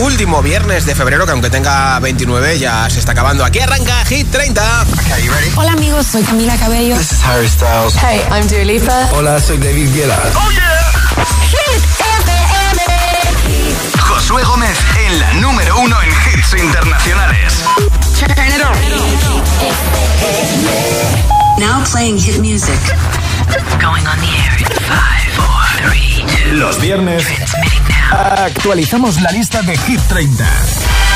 último viernes de febrero, que aunque tenga 29 ya se está acabando. Aquí arranca Hit 30. Hola amigos, soy Camila Cabello. This is Harry Styles. Hey, I'm Dua Lipa. Hola, soy David Guetta. Oh yeah. Hit FM. Josué Gómez en la número uno en hits internacionales. Turn it on. Now playing hit music. Going on the air in five, four, three, two. Los viernes Transmitting. Actualizamos la lista de Hit 30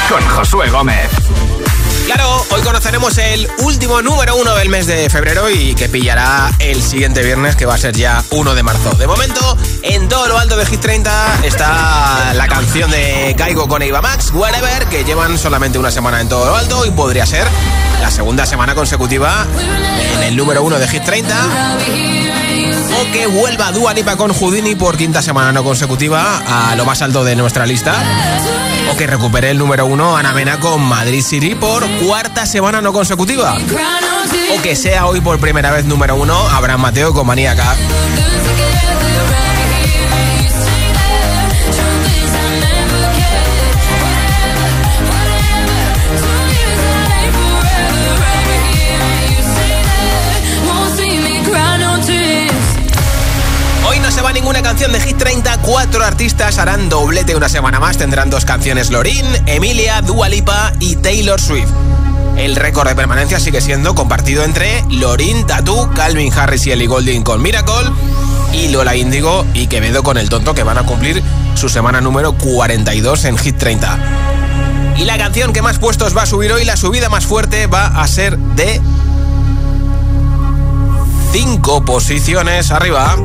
con Josué Gómez. Claro, hoy conoceremos el último número uno del mes de febrero y que pillará el siguiente viernes, que va a ser ya 1 de marzo. De momento, en todo lo alto de Hit 30 está la canción de Caigo con Eva Max, Whatever, que llevan solamente una semana en todo lo alto y podría ser la segunda semana consecutiva en el número uno de Hit 30. O que vuelva Dua Lipa con Houdini por quinta semana no consecutiva a lo más alto de nuestra lista. O que recupere el número uno Ana Mena con Madrid City por cuarta semana no consecutiva. O que sea hoy por primera vez número uno Abraham Mateo con Maníaca. Va ninguna canción de Hit 30. Cuatro artistas harán doblete una semana más. Tendrán dos canciones: Lorin, Emilia, Dua Lipa y Taylor Swift. El récord de permanencia sigue siendo compartido entre Lorin, Tatu, Calvin Harris y Ellie Goulding con Miracle y Lola Índigo y Quevedo con El Tonto que van a cumplir su semana número 42 en Hit 30. Y la canción que más puestos va a subir hoy, la subida más fuerte va a ser de 5 posiciones arriba.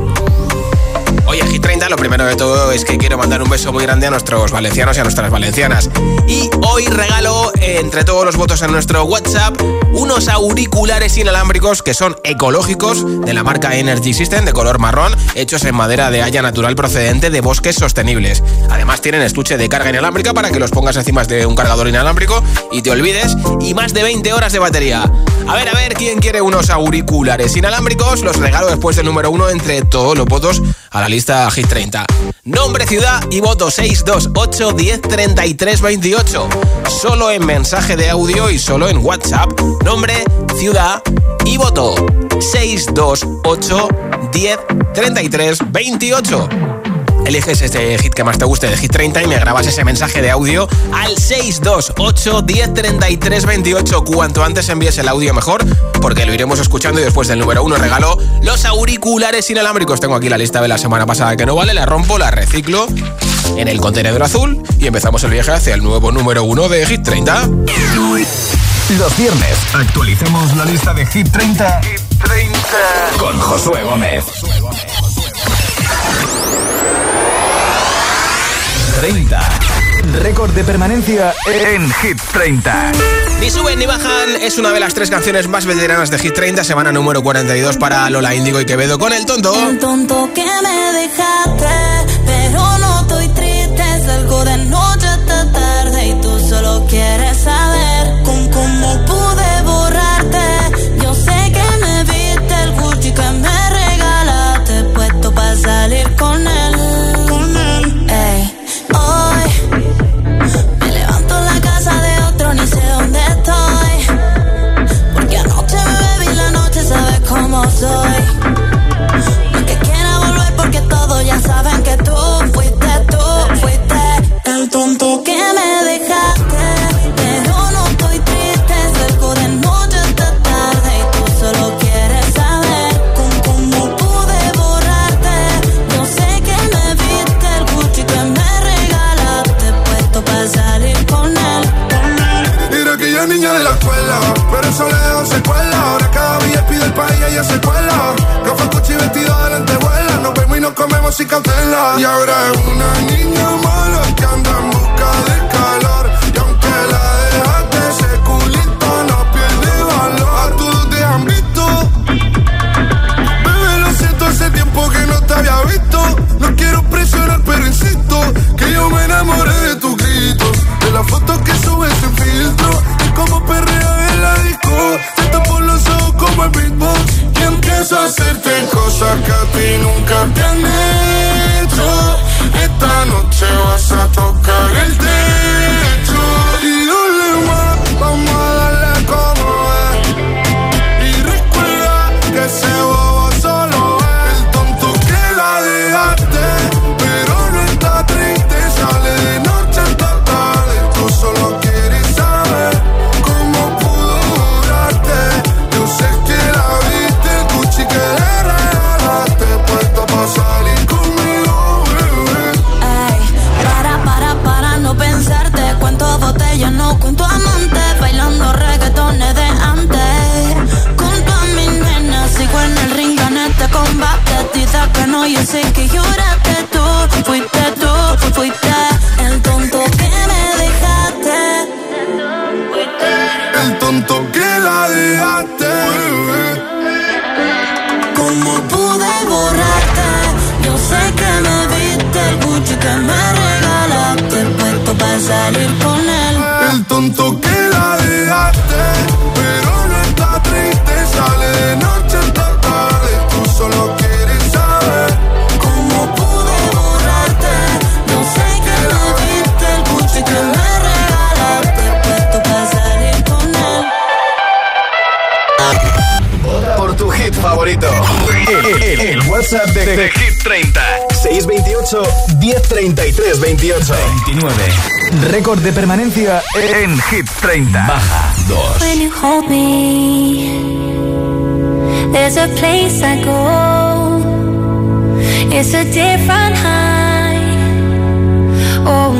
Hoy en Hit 30 lo primero de todo es que quiero mandar un beso muy grande a nuestros valencianos y a nuestras valencianas. Y hoy regalo entre todos los votos en nuestro WhatsApp unos auriculares inalámbricos que son ecológicos de la marca Energy System de color marrón, hechos en madera de haya natural procedente de bosques sostenibles. Además tienen estuche de carga inalámbrica para que los pongas encima de un cargador inalámbrico y te olvides y más de 20 horas de batería. A ver, a ver, ¿quién quiere unos auriculares inalámbricos? Los regalo después del número uno entre todos los votos a la lista Hit 30. Nombre, ciudad y voto 628 10 33 28. Solo en mensaje de audio y solo en WhatsApp. Nombre, ciudad y voto 628 10 33 28. Eliges este hit que más te guste de Hit 30 y me grabas ese mensaje de audio al 628 10 33 28. Cuanto antes envíes el audio mejor, porque lo iremos escuchando y después del número uno regalo los auriculares inalámbricos. Tengo aquí la lista de la semana pasada que no vale, la rompo, la reciclo en el contenedor azul y empezamos el viaje hacia el nuevo número uno de Hit 30. Los viernes actualizamos la lista de Hit 30, Hit 30. con Josué Gómez. 30. Récord de permanencia en Hit 30. Ni suben ni bajan es una de las tres canciones más veteranas de Hit 30, semana número 42 para Lola Índigo y Quevedo con El Tonto. El tonto que me dejaste, pero no estoy triste, salgo de noche hasta tarde y tú solo quieres saber WhatsApp de, de, de Hit 30 628 1033 28 29 Récord de permanencia en, en Hit 30 Baja 2 When you hold me There's a place I go. It's a different high. Oh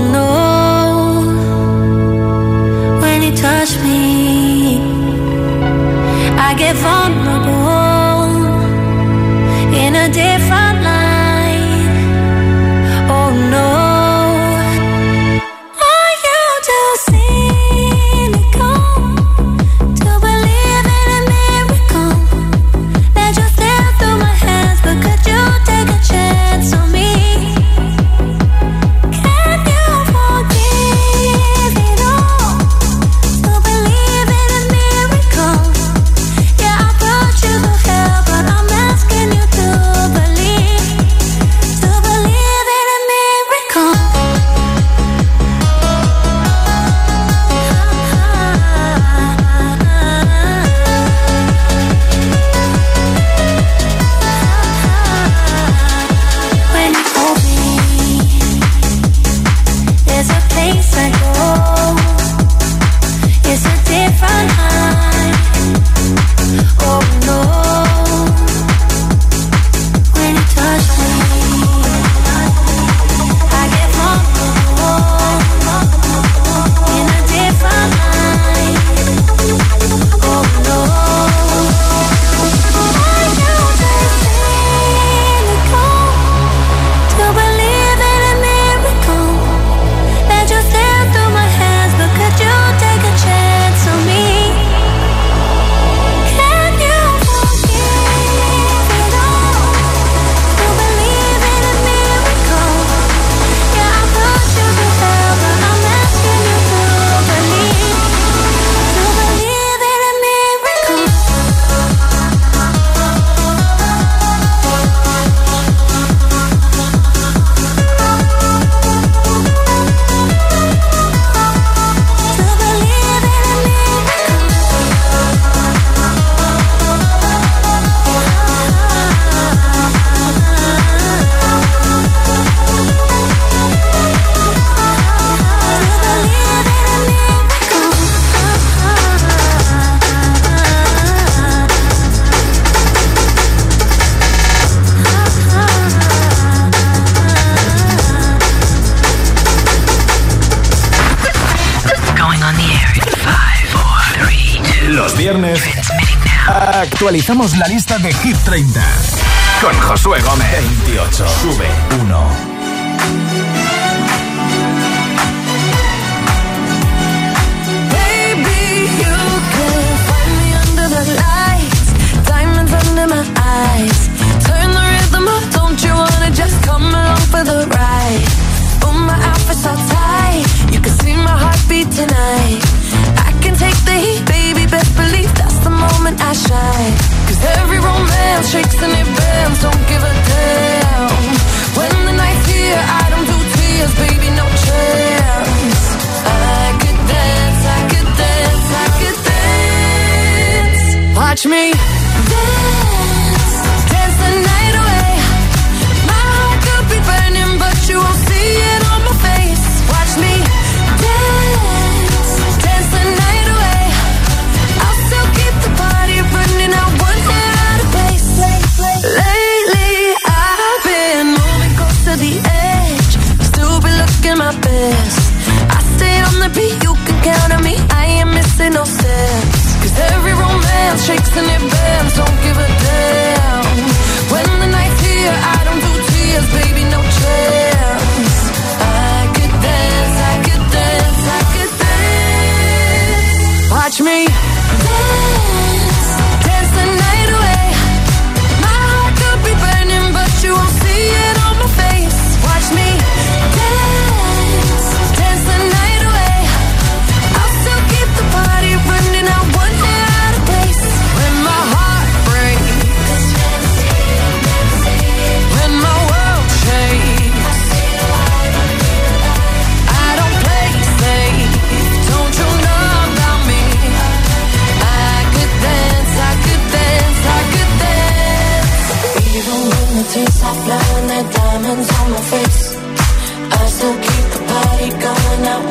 actualizamos la lista de Hit 30 con Josué Gómez. 28. Sube.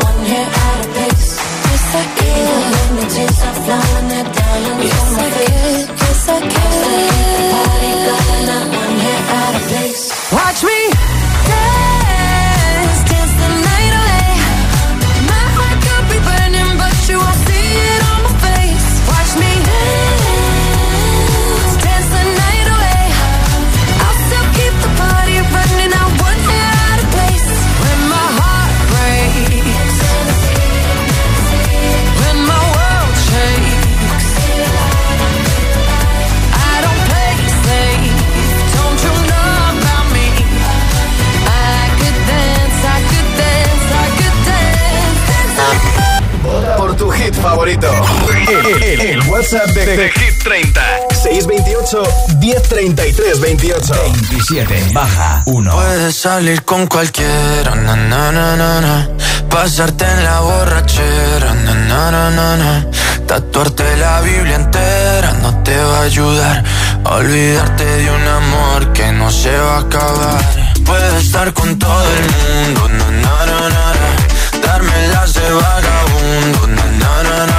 One hair out of place. Yes, I can. Even when the tears are flowing, they're yes, on my I. Yes, I can. the party going, not El, WhatsApp de, Hit 30. 628 1033 28 27 baja 1. Puedes salir con cualquiera, na, na, na, na, Pasarte en la borrachera, na, na, na, na, Tatuarte la Biblia entera no te va a ayudar. olvidarte de un amor que no se va a acabar. Puedes estar con todo el mundo, na, na, na, na, darme las de vagabundo, na, y aunque a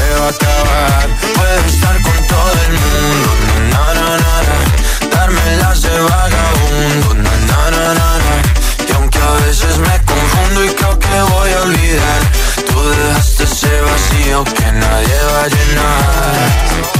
se va a acabar. Puedes estar con todo el mundo, na, na, na, na. De vagabundo, na, na, na, na, Y aunque a veces me confundo y creo que voy a olvidar, tú dejaste ese vacío que nadie va a llenar.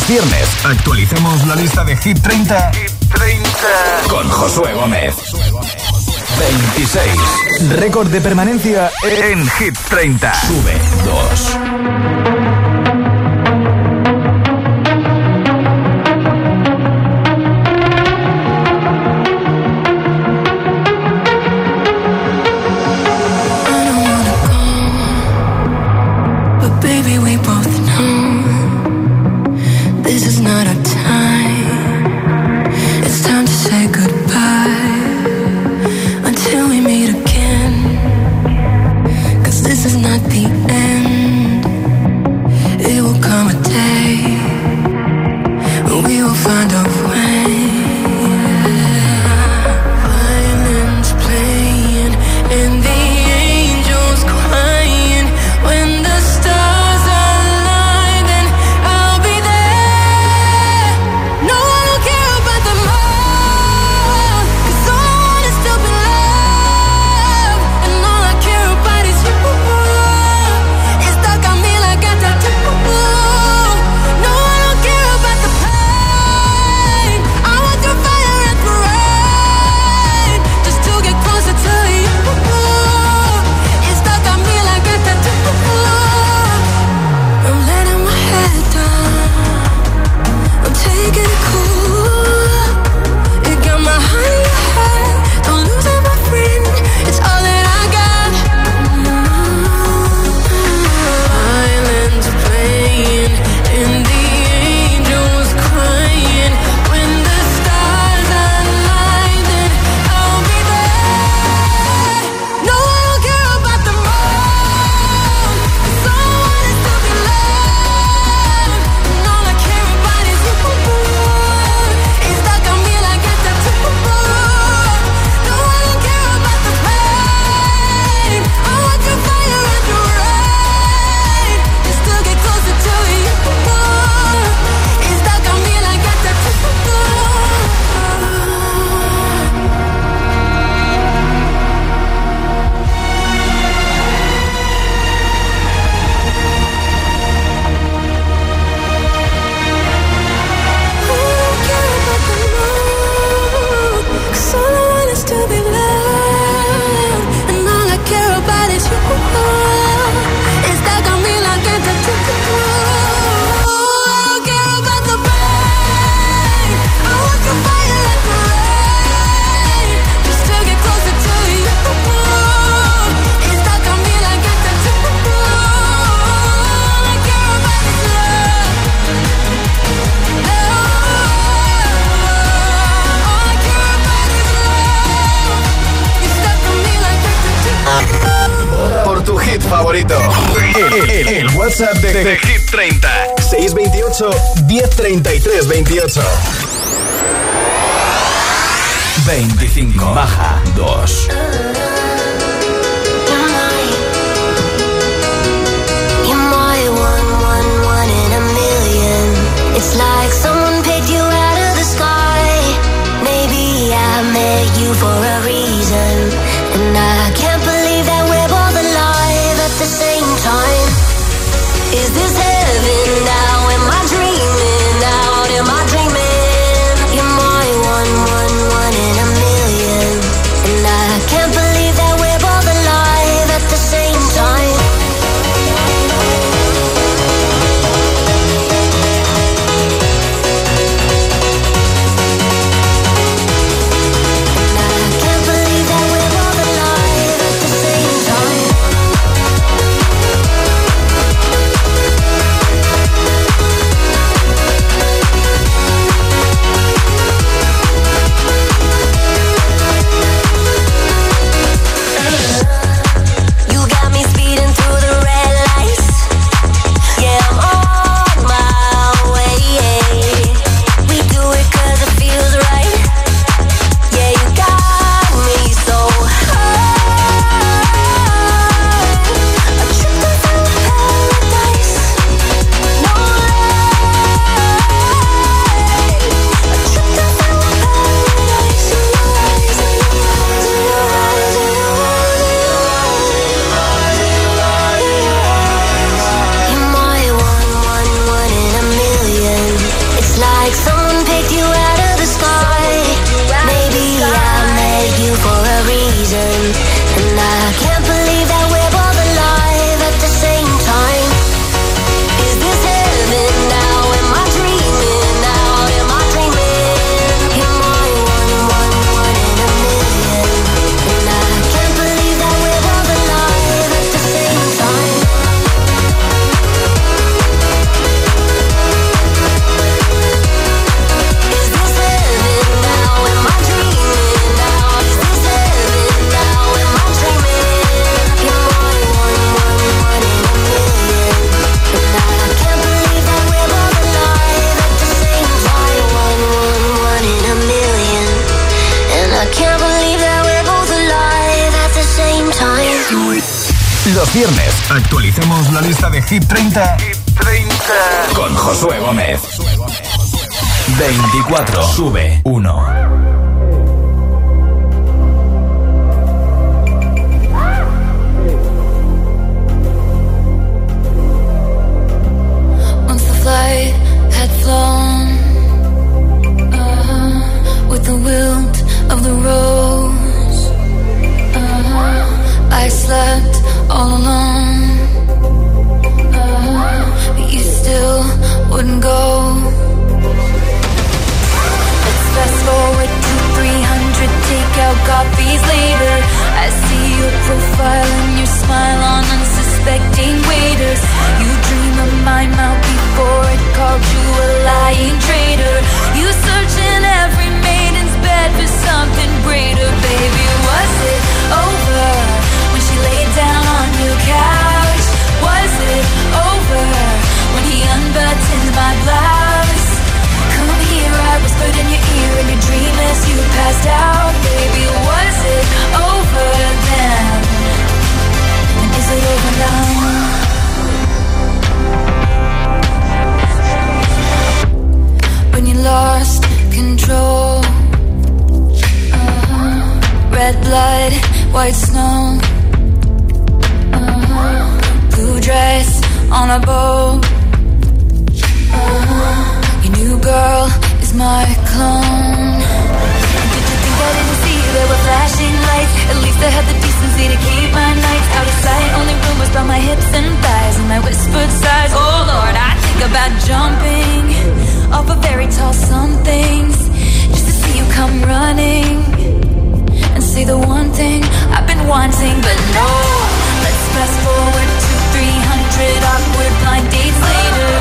Los viernes actualicemos la lista de Hit 30, Hit 30. con Josué Gómez. 26. Récord de permanencia en Hit 30. Sube 2. Hip 30. Hip 30. Con Josué Gómez. 24. Sube 1. on a boat. Uh-huh. Your new girl is my clone. Did you think I didn't see there were flashing lights? At least I had the decency to keep my nights out of sight. Only rumors about my hips and thighs and my whispered sighs. Oh Lord, I think about jumping off a very tall something just to see you come running and say the one thing I've been wanting, but no. Let's fast forward. 300 awkward blind dates later.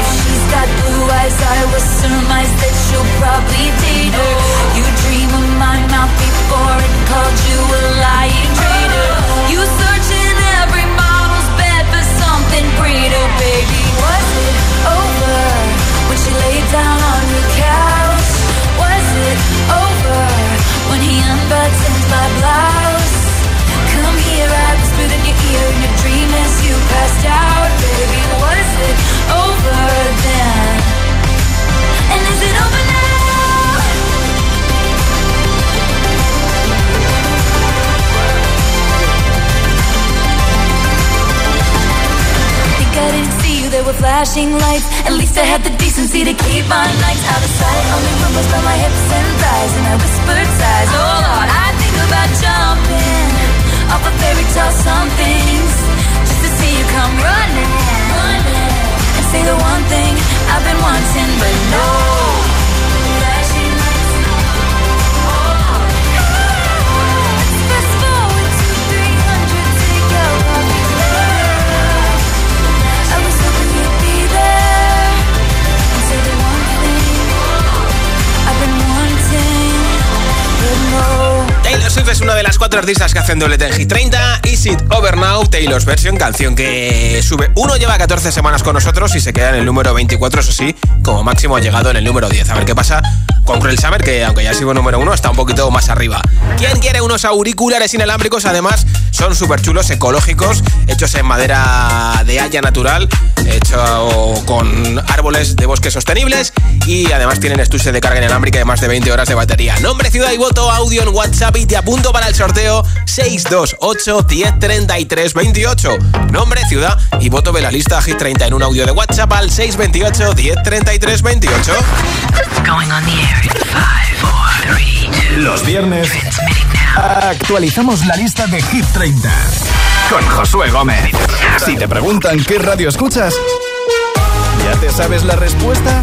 If she's got blue eyes, I will surmise that she'll probably date her. You dream of my mouth before it called you a lying traitor. You search in every model's bed for something greater, baby. Was it over when she laid down on your couch? Was it over when he unbuttons my blouse? Come here, I your dream as you passed out. Baby, was it over then? And is it over now? Think I didn't see you, there were flashing lights. At least I had the decency to keep my nights out of sight. Only rumors about my hips and thighs And I whispered sighs, oh Lord, I think about jumping off a fairy tale somethings just to see you come running, running and say the one thing I've been wanting, but no. Taylor Swift es una de las cuatro artistas que hacen doblete en Hit 30. Is It Over Now, Taylor's Version, canción que sube uno, lleva 14 semanas con nosotros y se queda en el número 24, eso sí, como máximo ha llegado en el número 10. A ver qué pasa con Cruel Summer, que aunque ya sido número uno, está un poquito más arriba. ¿Quién quiere unos auriculares inalámbricos? Además, son súper chulos, ecológicos, hechos en madera de haya natural, hecho con árboles de bosques sostenibles y además tienen estuche de carga inalámbrica de más de 20 horas de batería. Nombre, ciudad y voto, audio en WhatsApp y te apunto para el sorteo 628 1033 28. Nombre, ciudad y voto de la lista Hit 30 en un audio de WhatsApp al 628 1033 28. Los viernes actualizamos la lista de Hit 30 con Josué Gómez. Si te preguntan qué radio escuchas, ¿ya te sabes la respuesta?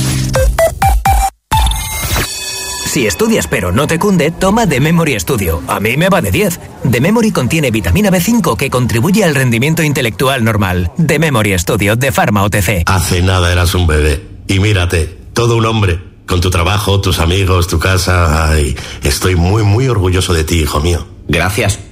Si estudias pero no te cunde, toma The Memory Studio. A mí me va de 10. The Memory contiene vitamina B5 que contribuye al rendimiento intelectual normal. The Memory Studio de Pharma OTC. Hace nada eras un bebé. Y mírate, todo un hombre. Con tu trabajo, tus amigos, tu casa. Ay, estoy muy, muy orgulloso de ti, hijo mío. Gracias.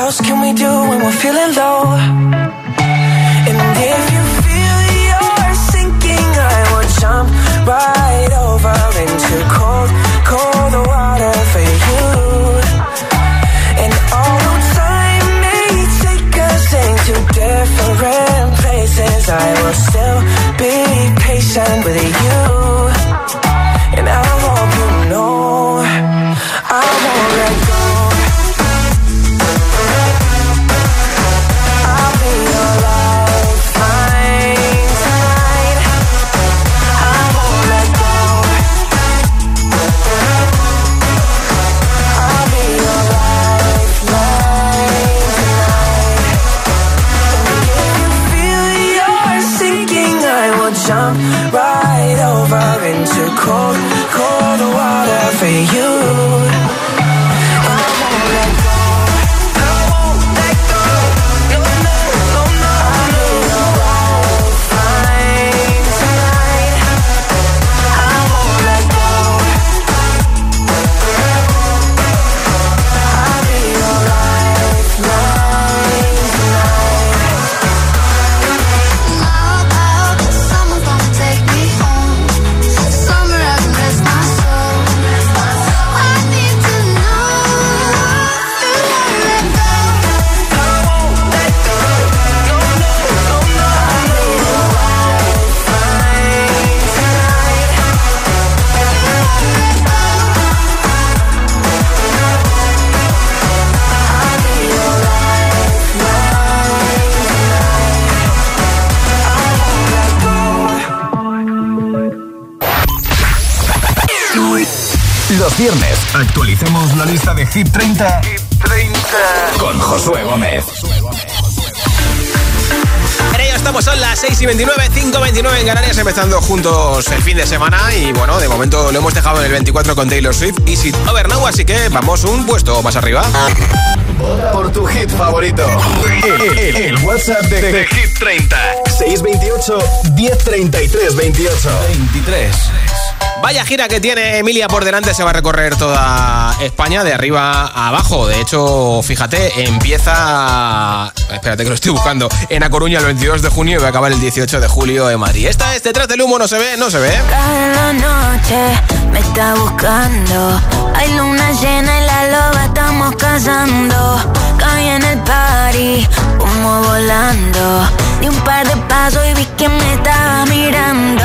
What else can we do when we're feeling low? And if you feel you're sinking, I will jump right over into cold, cold water for you. And although time may take us into different places, I will still be patient with you. Viernes actualicemos la lista de Hit 30, con Josué Gómez. En ello pues son las 6 y 29, 5 29 en Canarias, empezando juntos el fin de semana. Y bueno, de momento lo hemos dejado en el 24 con Taylor Swift y Sit Over Now, así que vamos un puesto más arriba. Por tu hit favorito. El, WhatsApp de, Hit 30. 628 1033 28. 23. Vaya gira que tiene Emilia por delante, se va a recorrer toda España de arriba a abajo. De hecho, fíjate, empieza. Espérate que lo estoy buscando. En A Coruña el 22 de junio y va a acabar el 18 de julio en Madrid. Esta es detrás del humo, no se ve, no se ve. Cada noche me está buscando. Hay luna llena la loba estamos. Caí en el party, como volando. Di un par de pasos y vi que me estaba mirando.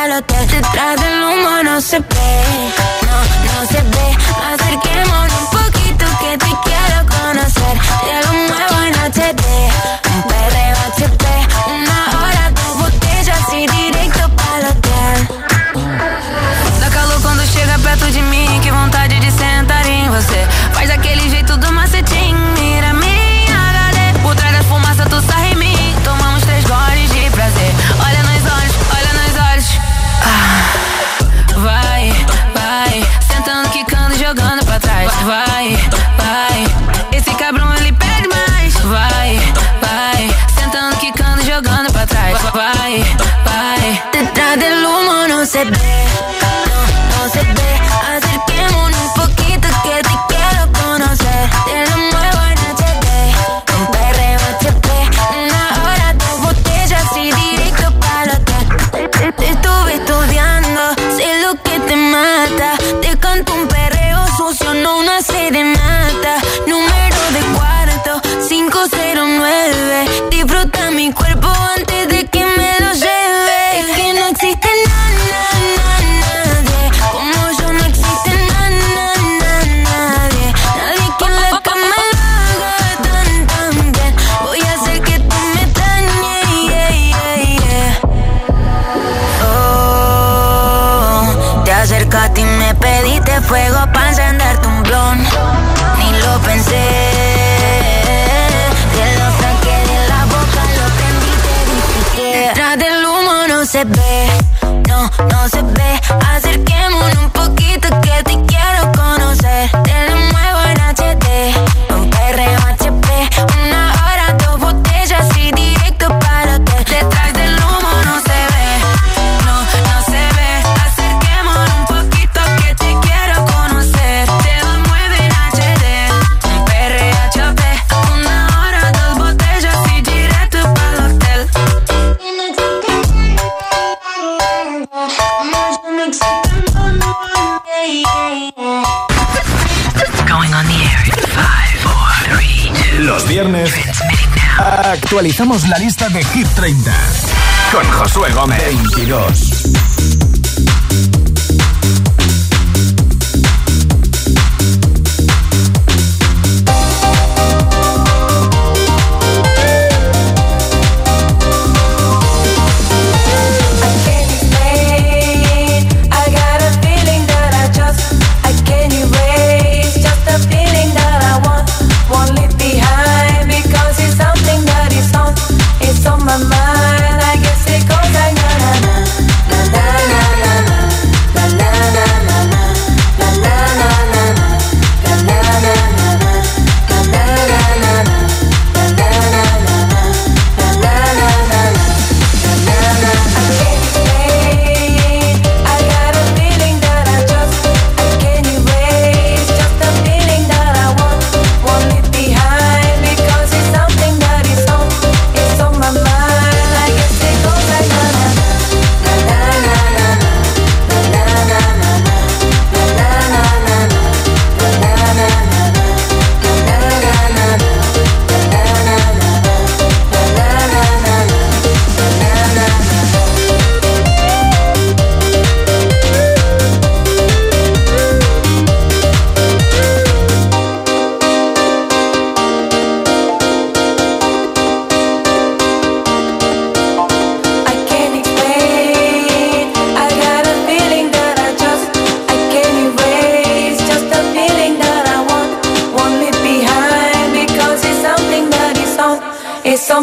Detrás del humo no se ve, no, no se ve. Acerquémonos un poquito que te quiero conocer. Te lo muevo en HD, un perreo HP, actualizamos la lista de Hit 30 con Josué Gómez. 22.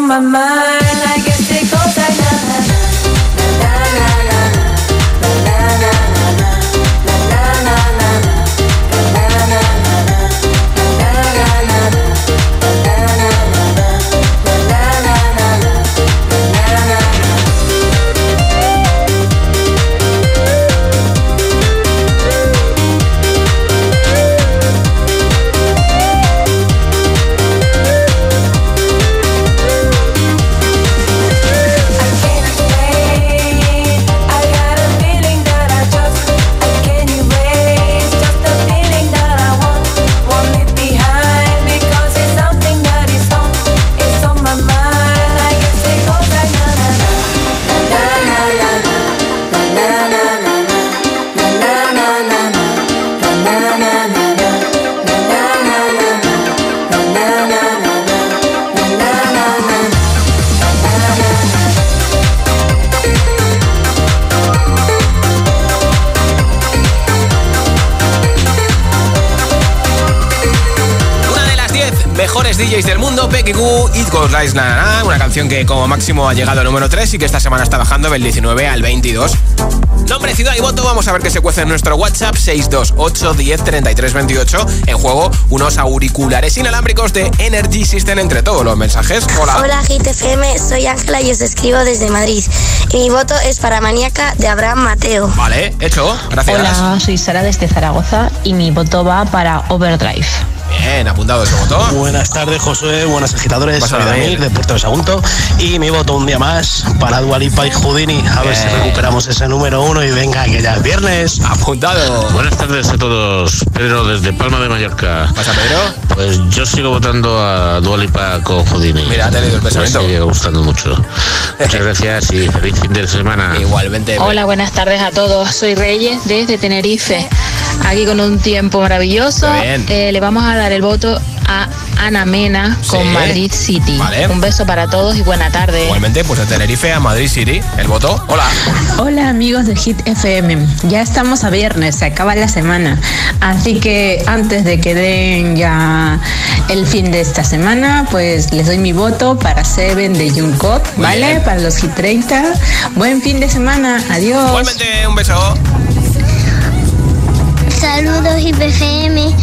My mind. Na Na Na, una canción que como máximo ha llegado al número 3 y que esta semana está bajando del 19 al 22. Nombre, ciudad y voto, vamos a ver qué se cuece en nuestro WhatsApp 628 10 33 28. En juego, unos auriculares inalámbricos de Energy System entre todos los mensajes. Hola. Hola GTFM, soy Ángela y os escribo desde Madrid. Y mi voto es para Maníaca de Abraham Mateo. Vale, hecho, gracias. Hola, soy Sara desde Zaragoza y mi voto va para Overdrive. Bien, apuntado ese voto. Buenas tardes, Josué. Buenas agitadores. Soy Daniel de Puerto de Sagunto. Y mi voto un día más para Dualipa y Houdini. A ver si recuperamos ese número uno y venga, que ya es viernes. Apuntado. Buenas tardes a todos. Pedro desde Palma de Mallorca. ¿Pasa, Pedro? Pues yo sigo votando a Dualipa con Houdini. Mira, te he leído el pensamiento. Me sigue gustando mucho. Muchas gracias y feliz fin de semana. Igualmente. Hola, buenas tardes a todos. Soy Reyes desde Tenerife. Aquí con un tiempo maravilloso. Eh, le vamos a dar el voto a Ana Mena con Sí. Madrid City. Vale. Un beso para todos y buena tarde. Igualmente, pues de Tenerife a Madrid City. El voto. Hola. Hola amigos de Hit FM, ya estamos a viernes, se acaba la semana, así que antes de que den ya el fin de esta semana, pues les doy mi voto para Seven de Jungkook, ¿vale? bien. Para los Hit 30. Buen fin de semana, adiós. Igualmente, un beso. Saludos IPFM.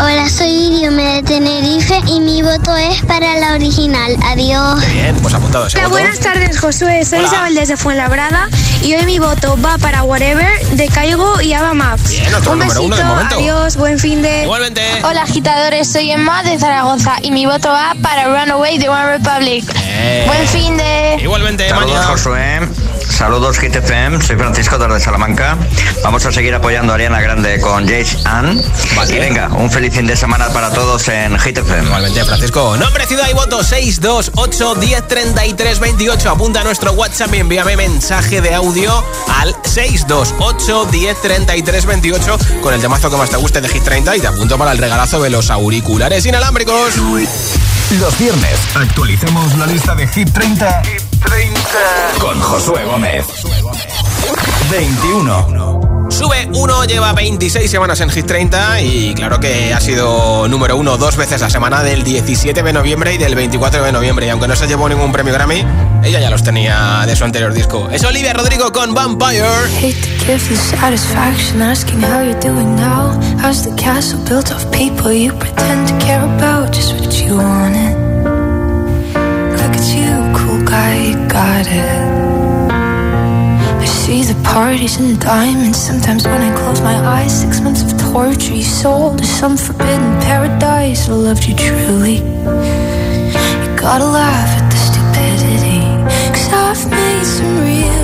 Hola, soy Idiome de Tenerife y mi voto es para la original. Adiós. Bien, pues apuntado ese Hola, voto. buenas tardes, Josué. Soy Hola. Isabel desde Fuenlabrada y hoy mi voto va para Whatever de Caigo y Ava Max. Bien, otro Un número uno de besito, momento. Adiós, buen fin de. Igualmente. Hola, agitadores. Soy Emma de Zaragoza y mi voto va para Runaway de One Republic. Bien. Buen fin de. Igualmente, Saludos mañana. Josué, saludos Hit FM, soy Francisco desde Salamanca. Vamos a seguir apoyando a Ariana Grande con Jace Ann. Vale. Y venga, un feliz fin de semana para todos en Hit FM. Igualmente, Francisco. Nombre, ciudad y voto 628 10 33 28. Apunta a nuestro WhatsApp y envíame mensaje de audio al 628 10 33 28 con el temazo que más te guste de Hit 30 y te apunto para el regalazo de los auriculares inalámbricos. Los viernes actualicemos la lista de Hit 30, con Josué Gómez. 21. Sube uno, lleva 26 semanas en Hit 30 y claro que ha sido número uno dos veces la semana del 17 de noviembre y del 24 de noviembre. Y aunque no se llevó ningún premio Grammy, ella ya los tenía de su anterior disco. Es Olivia Rodrigo con Vampire. Hate to give you satisfaction asking how you're doing now. How's the castle built of people you pretend to care about? Just what you wanted. Look at you, cool guy, you got it. See the parties and diamonds. Sometimes when I close my eyes, six months of torture you sold to some forbidden paradise. I loved you truly. You gotta laugh at the stupidity. Cause I've made some real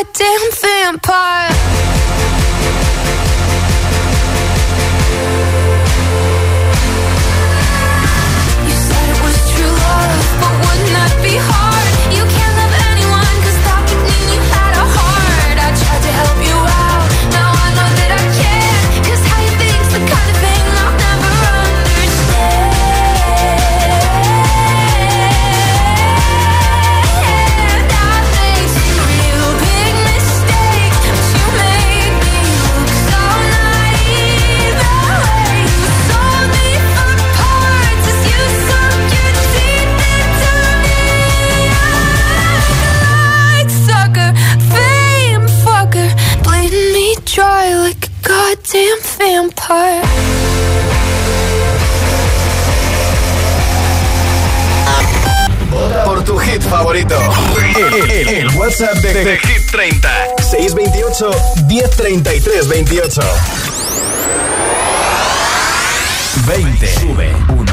goddamn vampire favorito. El, el, el WhatsApp de, de, de, Hit 30. 628 1033 28. 20. Sube 1.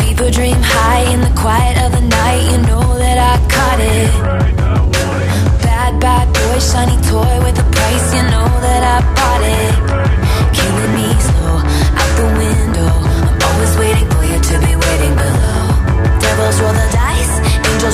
People dream high in the quiet of the night. You know that I caught it. Bad, bad boy, shiny toy with a price. You know that I bought it.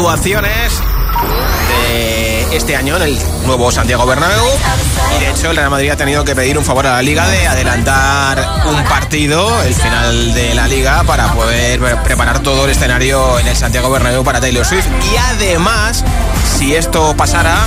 Actuaciones de este año en el nuevo Santiago Bernabéu y de hecho el Real Madrid ha tenido que pedir un favor a la Liga de adelantar un partido, el final de la Liga, para poder preparar todo el escenario en el Santiago Bernabéu para Taylor Swift y además si esto pasara,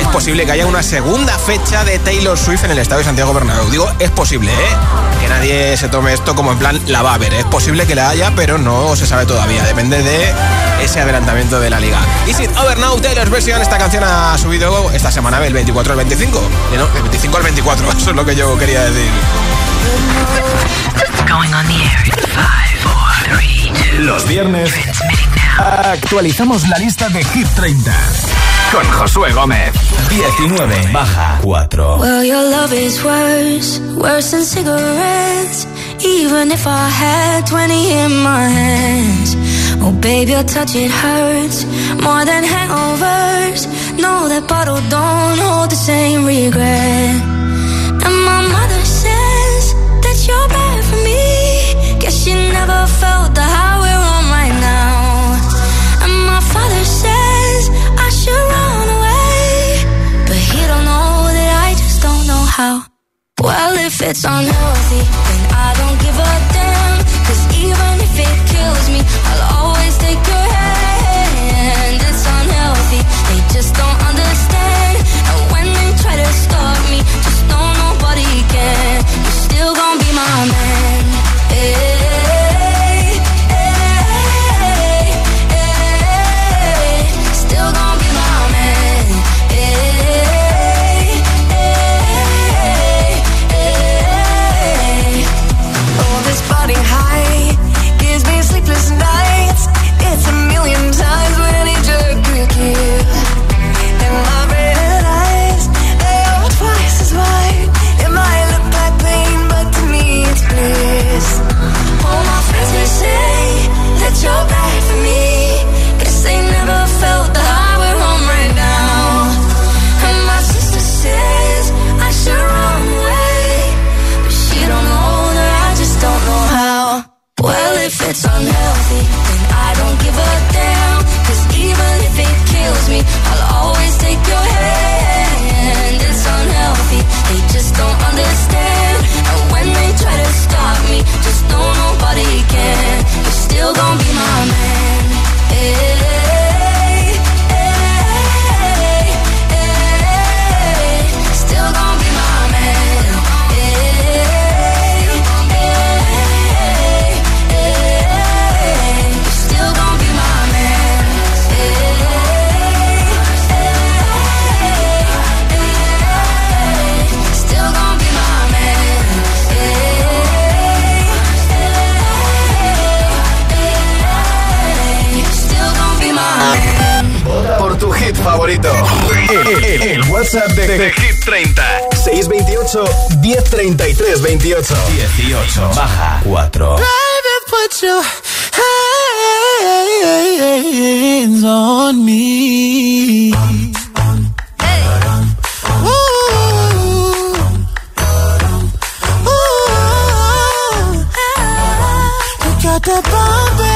es posible que haya una segunda fecha de Taylor Swift en el Estadio de Santiago Bernabéu. Digo, es posible, ¿eh? Que nadie se tome esto como en plan la va a ver. Es posible que la haya, pero no se sabe todavía. Depende de ese adelantamiento de la liga. Y si Over Now, Taylor's Version, esta canción ha subido esta semana del 24 al 25. No, del 25 al 24, eso es lo que yo quería decir. Los viernes actualizamos la lista de Hit 30 con Josué Gómez. 19 baja 4. Well, your love is worse, worse than cigarettes. Even if I had 20 in my hands. Oh, baby, your touch it hurts more than hangovers. No, that bottle don't hold the same regret. And my mother says that you're bad for me. Guess she never felt the high we're on right now. And my father says I should run away. But he don't know that I just don't know how. Well, if it's unhealthy, El, el- el WhatsApp de, de Hit 30. 628 1033 28. 18 baja 4. Baby, put your hands on me. That bomb,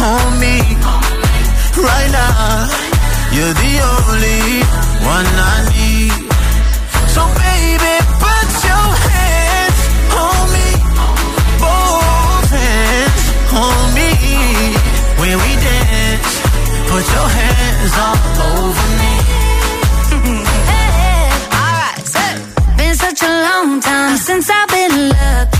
on me. Right now, you're the only one I need. So baby, put your hands on me. Both hands on me. When we dance, put your hands all over me. Alright, so been such a long time since I've been lucky.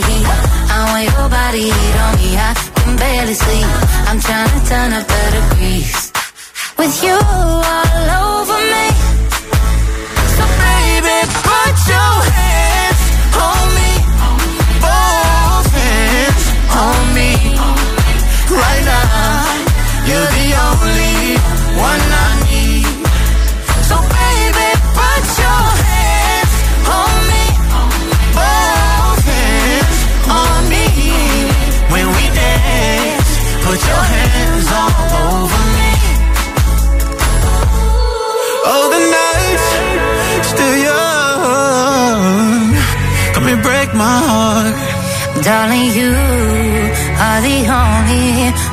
Body heat. I want your body heat on me. I can barely sleep. I'm trying to turn up better grease. With you all over me. So baby, put your hands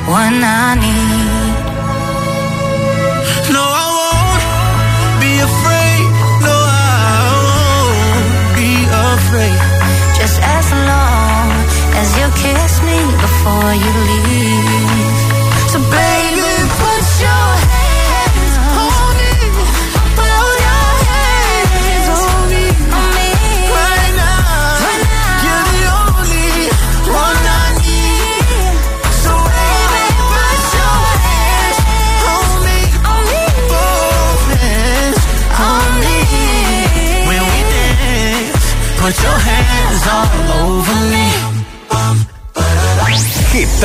one I need.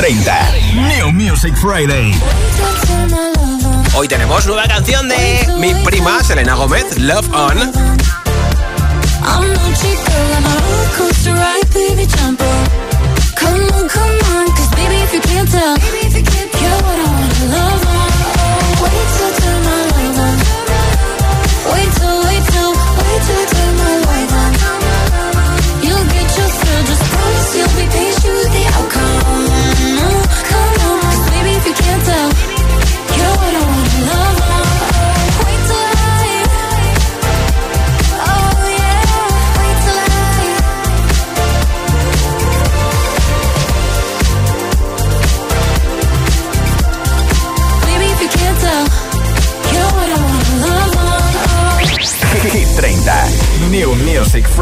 30. New Music Friday. Hoy tenemos nueva canción de mi prima Selena Gómez, Love On. Baby, jump on. Come on, come on, 'cause baby, if you can't tell, you're what I wanna love on.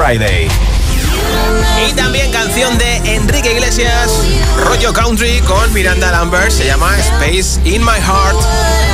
Y también canción de Enrique Iglesias, rollo country con Miranda Lambert, se llama Space in My Heart.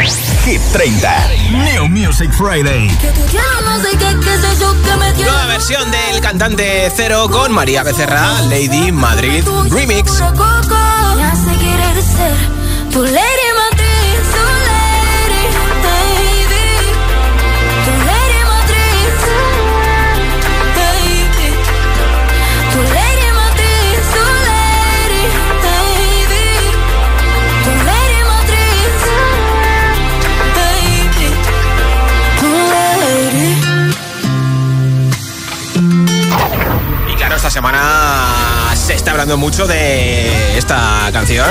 Hit 30. New Music Friday. Nueva versión del cantante Cero con María Becerra, Lady Madrid Remix. Semana se está hablando mucho de esta canción.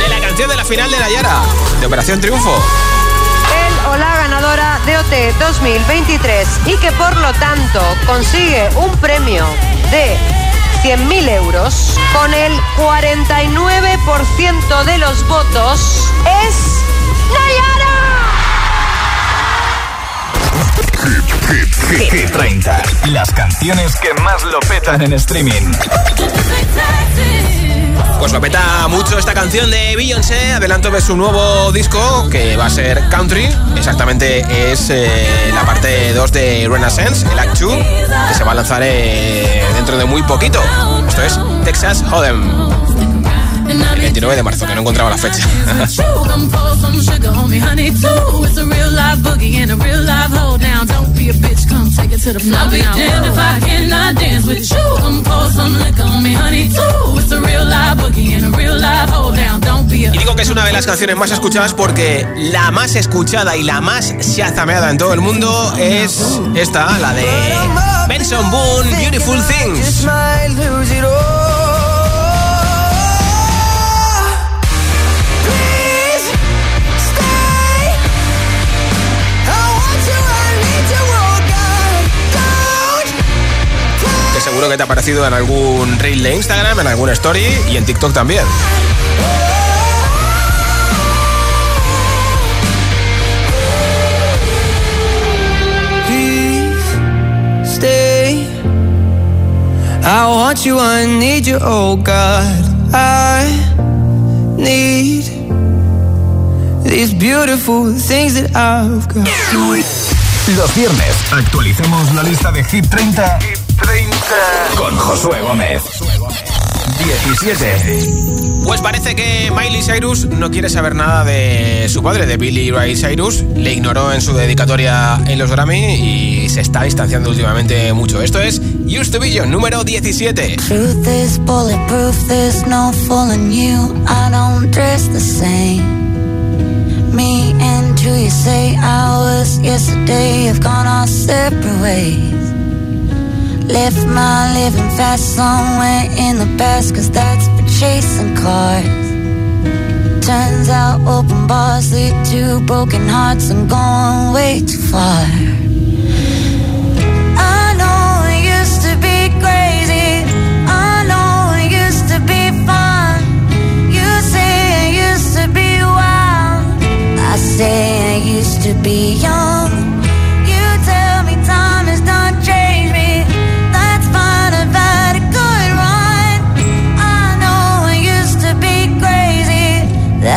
De la canción de la final de la Yara, de Operación Triunfo. El o la ganadora de OT 2023 y que por lo tanto consigue un premio de 100.000 euros con el 49% de los votos es Nayara. Hit, hit, hit 30. Las canciones que más lo petan en streaming. Pues lo peta mucho esta canción de Beyoncé, adelanto de su nuevo disco que va a ser country, exactamente es eh, la parte 2 de Renaissance, el Act 2, que se va a lanzar eh, dentro de muy poquito. Esto es Texas Hold'em. El 29 de marzo, que no encontraba la fecha. Y digo que es una de las canciones más escuchadas porque la más escuchada y la más shazameada en todo el mundo es esta, la de Benson Boone, Beautiful Things. Seguro que te ha aparecido en algún reel de Instagram, en alguna story y en TikTok también. stay. I want you, I need you, oh God. I need these beautiful things that I've got. Los viernes actualicemos la lista de Hit 30, Hit 30. con Josué Gómez. 17. Pues parece que Miley Cyrus no quiere saber nada de su padre, de Billy Ray Cyrus. Le ignoró en su dedicatoria en los Grammy y se está distanciando últimamente mucho. Esto es Used to Be Yo, número 17. Truth is bulletproof, there's no fooling you. I don't dress the same. Me and you say I was yesterday have gone our separate ways. Left my living fast somewhere in the past, cause that's for chasing cars. Turns out open bars lead to broken hearts. I'm going way too far. I know it used to be crazy. I know it used to be fun. You say it used to be wild. I say I used to be young.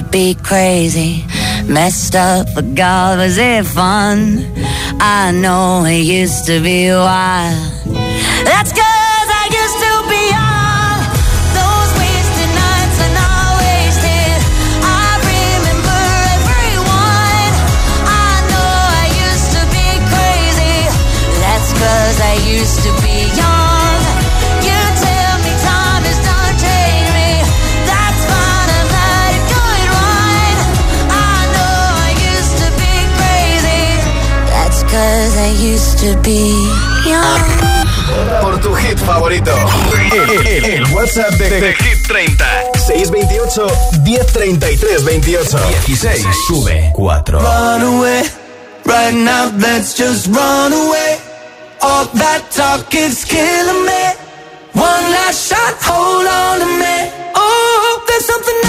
to be crazy, messed up, but God, was it fun? I know it used to be wild. That's cause I used to be young. Those wasted nights are not wasted. I remember everyone. I know I used to be crazy. That's cause I used to be young. Cause I used to be young. Por tu hit favorito. El, el- el WhatsApp de, de Hit 30. 628 1033 28. 16. Sube 4. Run away, right now, let's just run away. All that talk is killing me. One last shot, hold on to me. Oh, there's something